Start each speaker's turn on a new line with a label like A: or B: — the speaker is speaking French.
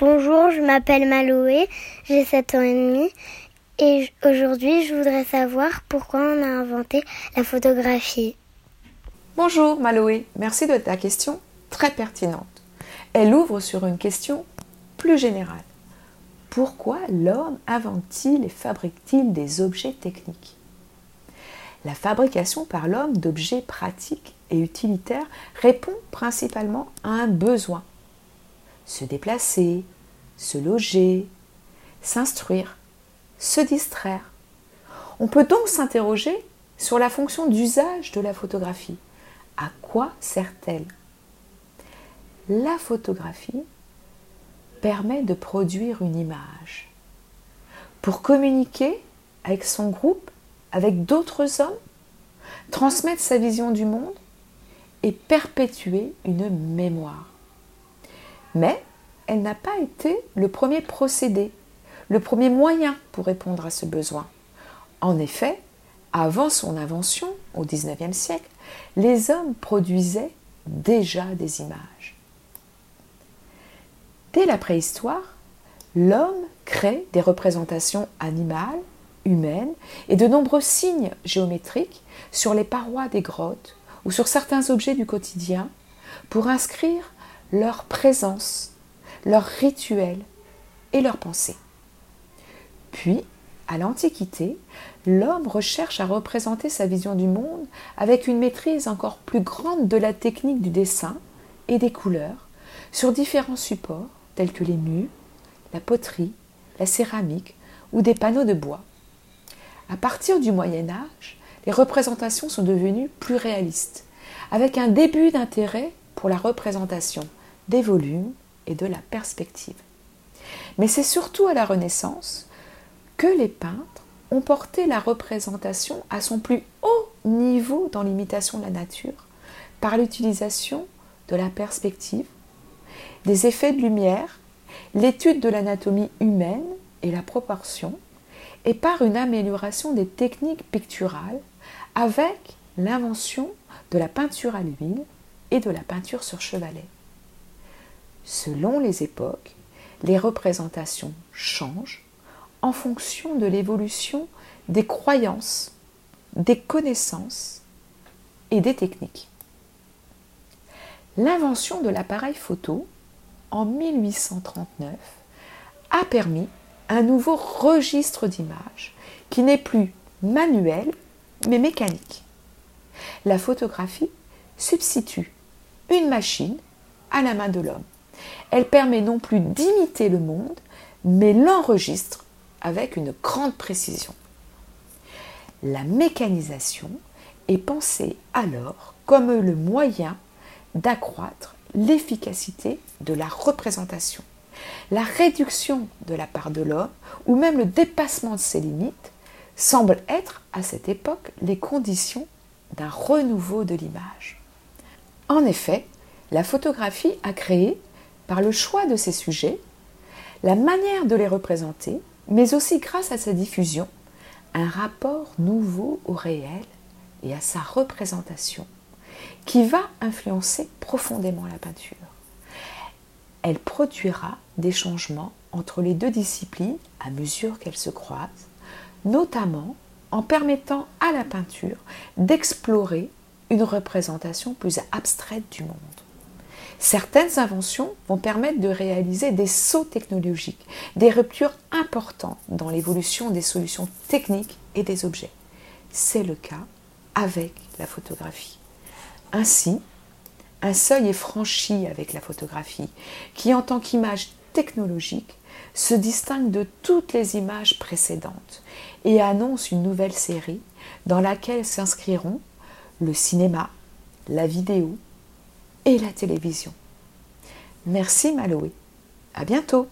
A: Bonjour, je m'appelle Maloé, j'ai 7 ans et demi et aujourd'hui je voudrais savoir pourquoi on a inventé la photographie.
B: Bonjour Maloé, merci de ta question très pertinente. Elle ouvre sur une question plus générale. Pourquoi l'homme invente-t-il et fabrique-t-il des objets techniques? La fabrication par l'homme d'objets pratiques et utilitaires répond principalement à un besoin. Se déplacer, se loger, s'instruire, se distraire. On peut donc s'interroger sur la fonction d'usage de la photographie. À quoi sert-elle? La photographie permet de produire une image pour communiquer avec son groupe, avec d'autres hommes, transmettre sa vision du monde et perpétuer une mémoire. Mais elle n'a pas été le premier procédé, le premier moyen pour répondre à ce besoin. En effet, avant son invention, au XIXe siècle, les hommes produisaient déjà des images. Dès la préhistoire, l'homme crée des représentations animales, humaines et de nombreux signes géométriques sur les parois des grottes ou sur certains objets du quotidien pour inscrire leur présence, leur rituel et leurs pensées. Puis, à l'Antiquité, l'homme recherche à représenter sa vision du monde avec une maîtrise encore plus grande de la technique du dessin et des couleurs sur différents supports tels que les murs, la poterie, la céramique ou des panneaux de bois. À partir du Moyen Âge, les représentations sont devenues plus réalistes, avec un début d'intérêt pour la représentation des volumes et de la perspective. Mais c'est surtout à la Renaissance que les peintres ont porté la représentation à son plus haut niveau dans l'imitation de la nature, par l'utilisation de la perspective des effets de lumière, l'étude de l'anatomie humaine et la proportion, et par une amélioration des techniques picturales avec l'invention de la peinture à l'huile et de la peinture sur chevalet. Selon les époques, les représentations changent en fonction de l'évolution des croyances, des connaissances et des techniques. L'invention de l'appareil photo en 1839 a permis un nouveau registre d'images qui n'est plus manuel mais mécanique. La photographie substitue une machine à la main de l'homme. Elle permet non plus d'imiter le monde, mais l'enregistre avec une grande précision. La mécanisation est pensée alors comme le moyen d'accroître l'efficacité de la représentation. La réduction de la part de l'homme, ou même le dépassement de ses limites, semblent être à cette époque les conditions d'un renouveau de l'image. En effet, la photographie a créé, par le choix de ses sujets, la manière de les représenter, mais aussi grâce à sa diffusion, un rapport nouveau au réel et à sa représentation qui va influencer profondément la peinture. Elle produira des changements entre les deux disciplines à mesure qu'elles se croisent, notamment en permettant à la peinture d'explorer une représentation plus abstraite du monde. Certaines inventions vont permettre de réaliser des sauts technologiques, des ruptures importantes dans l'évolution des solutions techniques et des objets. C'est le cas avec la photographie. Ainsi, un seuil est franchi avec la photographie, qui en tant qu'image technologique se distingue de toutes les images précédentes et annonce une nouvelle série dans laquelle s'inscriront le cinéma, la vidéo et la télévision. Merci Maloé. À bientôt.